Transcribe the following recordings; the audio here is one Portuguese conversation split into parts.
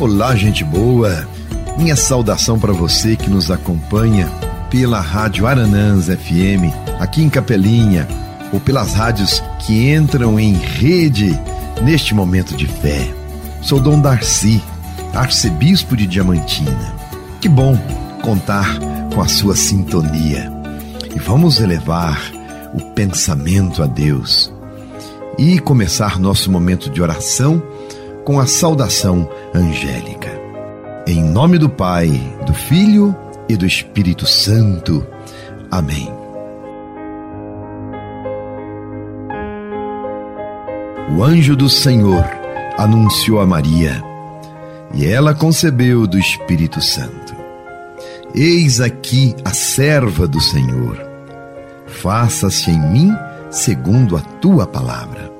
Olá, gente boa. Minha saudação para você que nos acompanha pela Rádio Aranãs FM, aqui em Capelinha, ou pelas rádios que entram em rede neste momento de fé. Sou Dom Darcy, arcebispo de Diamantina. Que bom contar com a sua sintonia. E vamos elevar o pensamento a Deus e começar nosso momento de oração com a saudação angélica. Em nome do Pai, do Filho e do Espírito Santo. Amém. O anjo do Senhor anunciou a Maria, e ela concebeu do Espírito Santo. Eis aqui a serva do Senhor. Faça-se em mim segundo a tua palavra.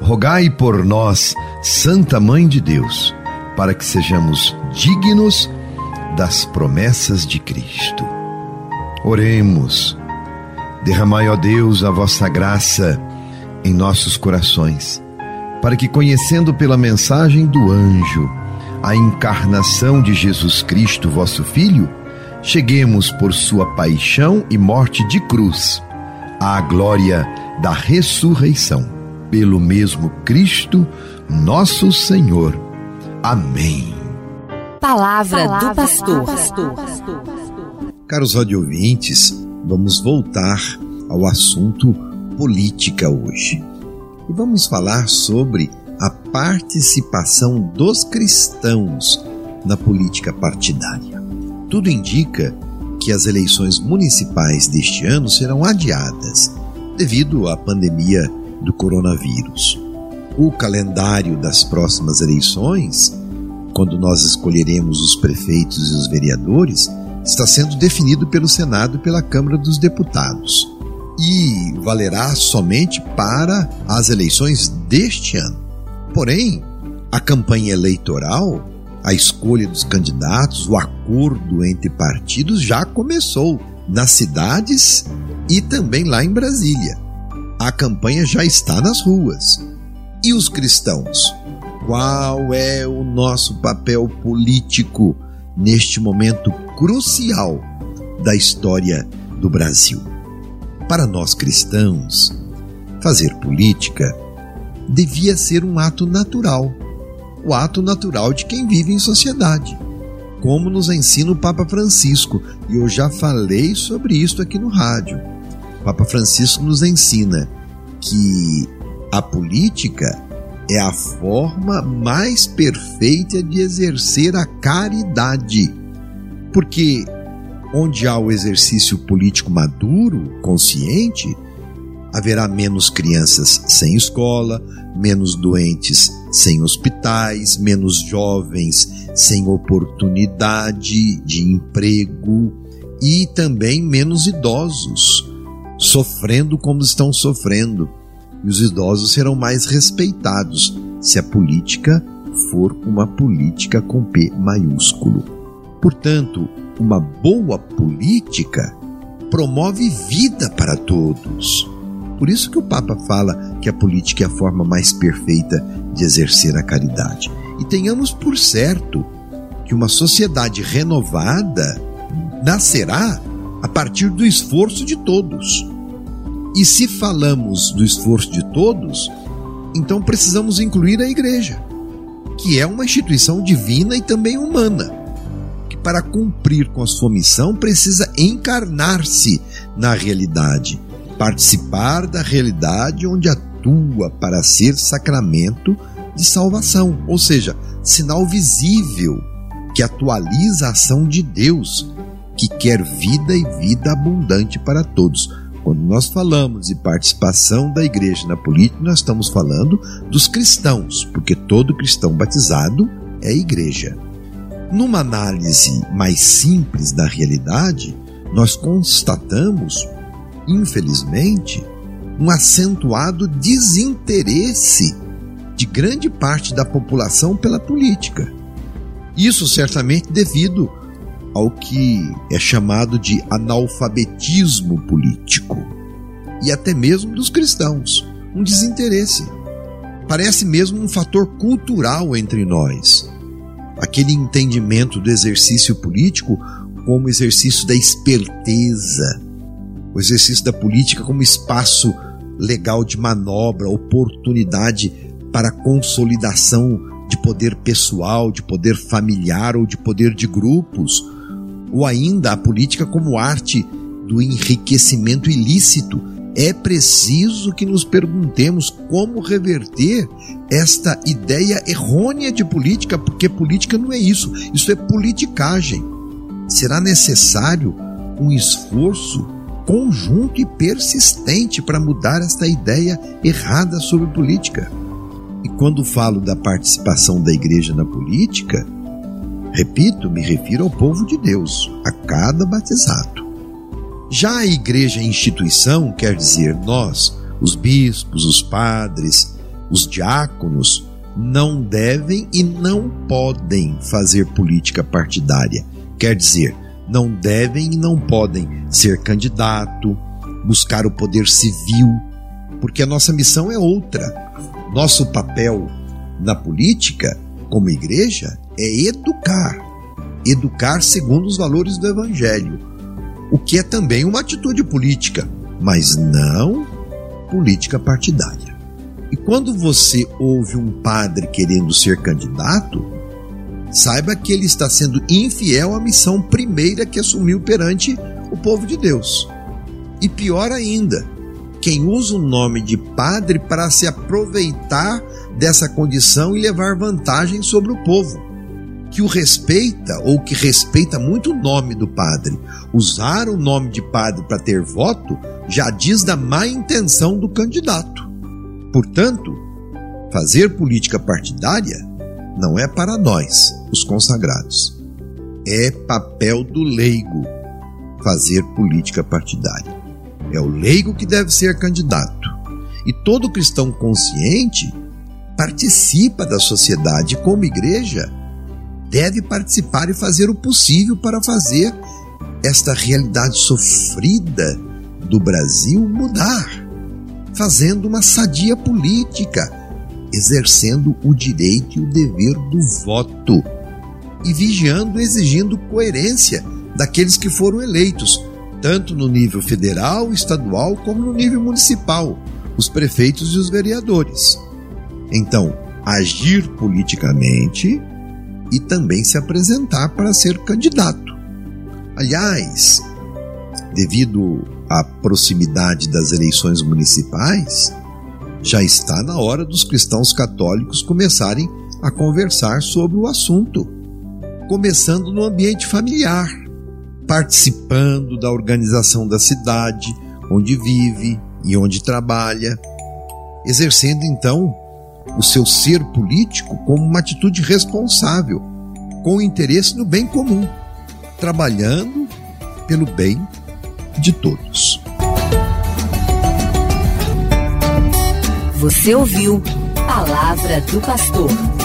Rogai por nós, Santa Mãe de Deus, para que sejamos dignos das promessas de Cristo. Oremos. Derramai, ó Deus, a vossa graça em nossos corações, para que, conhecendo pela mensagem do anjo a encarnação de Jesus Cristo, vosso Filho, cheguemos por sua paixão e morte de cruz à glória da ressurreição. Pelo mesmo Cristo, nosso Senhor. Amém. Palavra, Palavra do pastor. pastor. Caros audiouvintes, vamos voltar ao assunto política hoje. E vamos falar sobre a participação dos cristãos na política partidária. Tudo indica que as eleições municipais deste ano serão adiadas devido à pandemia do coronavírus. O calendário das próximas eleições quando nós escolheremos os prefeitos e os vereadores, está sendo definido pelo Senado e pela Câmara dos Deputados e valerá somente para as eleições deste ano. Porém, a campanha eleitoral, a escolha dos candidatos, o acordo entre partidos já começou nas cidades e também lá em Brasília. A campanha já está nas ruas. E os cristãos? qual é o nosso papel político neste momento crucial da história do Brasil. Para nós cristãos, fazer política devia ser um ato natural, o ato natural de quem vive em sociedade, como nos ensina o Papa Francisco, e eu já falei sobre isso aqui no rádio. Papa Francisco nos ensina que a política é a forma mais perfeita de exercer a caridade. Porque onde há o exercício político maduro, consciente, haverá menos crianças sem escola, menos doentes sem hospitais, menos jovens sem oportunidade de emprego e também menos idosos sofrendo como estão sofrendo e os idosos serão mais respeitados se a política for uma política com P maiúsculo. Portanto, uma boa política promove vida para todos. Por isso que o Papa fala que a política é a forma mais perfeita de exercer a caridade. E tenhamos por certo que uma sociedade renovada nascerá a partir do esforço de todos. E se falamos do esforço de todos, então precisamos incluir a igreja, que é uma instituição divina e também humana, que para cumprir com a sua missão precisa encarnar-se na realidade, participar da realidade onde atua para ser sacramento de salvação, ou seja, sinal visível que atualiza a ação de Deus, que quer vida e vida abundante para todos quando nós falamos de participação da igreja na política, nós estamos falando dos cristãos, porque todo cristão batizado é igreja. Numa análise mais simples da realidade, nós constatamos, infelizmente, um acentuado desinteresse de grande parte da população pela política. Isso certamente devido ao que é chamado de analfabetismo político e até mesmo dos cristãos, um desinteresse. Parece mesmo um fator cultural entre nós. Aquele entendimento do exercício político como exercício da esperteza, o exercício da política como espaço legal de manobra, oportunidade para consolidação de poder pessoal, de poder familiar ou de poder de grupos, ou ainda a política como arte do enriquecimento ilícito. É preciso que nos perguntemos como reverter esta ideia errônea de política, porque política não é isso, isso é politicagem. Será necessário um esforço conjunto e persistente para mudar esta ideia errada sobre política. E quando falo da participação da igreja na política, repito, me refiro ao povo de Deus, a cada batizado. Já a igreja instituição quer dizer nós, os bispos, os padres, os diáconos, não devem e não podem fazer política partidária. Quer dizer, não devem e não podem ser candidato, buscar o poder civil, porque a nossa missão é outra. Nosso papel na política, como igreja, é educar. Educar segundo os valores do Evangelho, o que é também uma atitude política, mas não política partidária. E quando você ouve um padre querendo ser candidato, saiba que ele está sendo infiel à missão primeira que assumiu perante o povo de Deus. E pior ainda, quem usa o nome de padre para se aproveitar dessa condição e levar vantagem sobre o povo, que o respeita ou que respeita muito o nome do padre. Usar o nome de padre para ter voto já diz da má intenção do candidato. Portanto, fazer política partidária não é para nós, os consagrados. É papel do leigo fazer política partidária. É o leigo que deve ser candidato. E todo cristão consciente participa da sociedade como igreja deve participar e fazer o possível para fazer esta realidade sofrida do Brasil mudar, fazendo uma sadia política exercendo o direito e o dever do voto e vigiando exigindo coerência daqueles que foram eleitos, tanto no nível federal, estadual, como no nível municipal, os prefeitos e os vereadores. Então, agir politicamente e também se apresentar para ser candidato. Aliás, devido à proximidade das eleições municipais, já está na hora dos cristãos católicos começarem a conversar sobre o assunto, começando no ambiente familiar, participando da organização da cidade onde vive e onde trabalha, exercendo então o seu ser político como uma atitude responsável, com interesse no bem comum, trabalhando pelo bem de todos. Você ouviu Palavra do Pastor.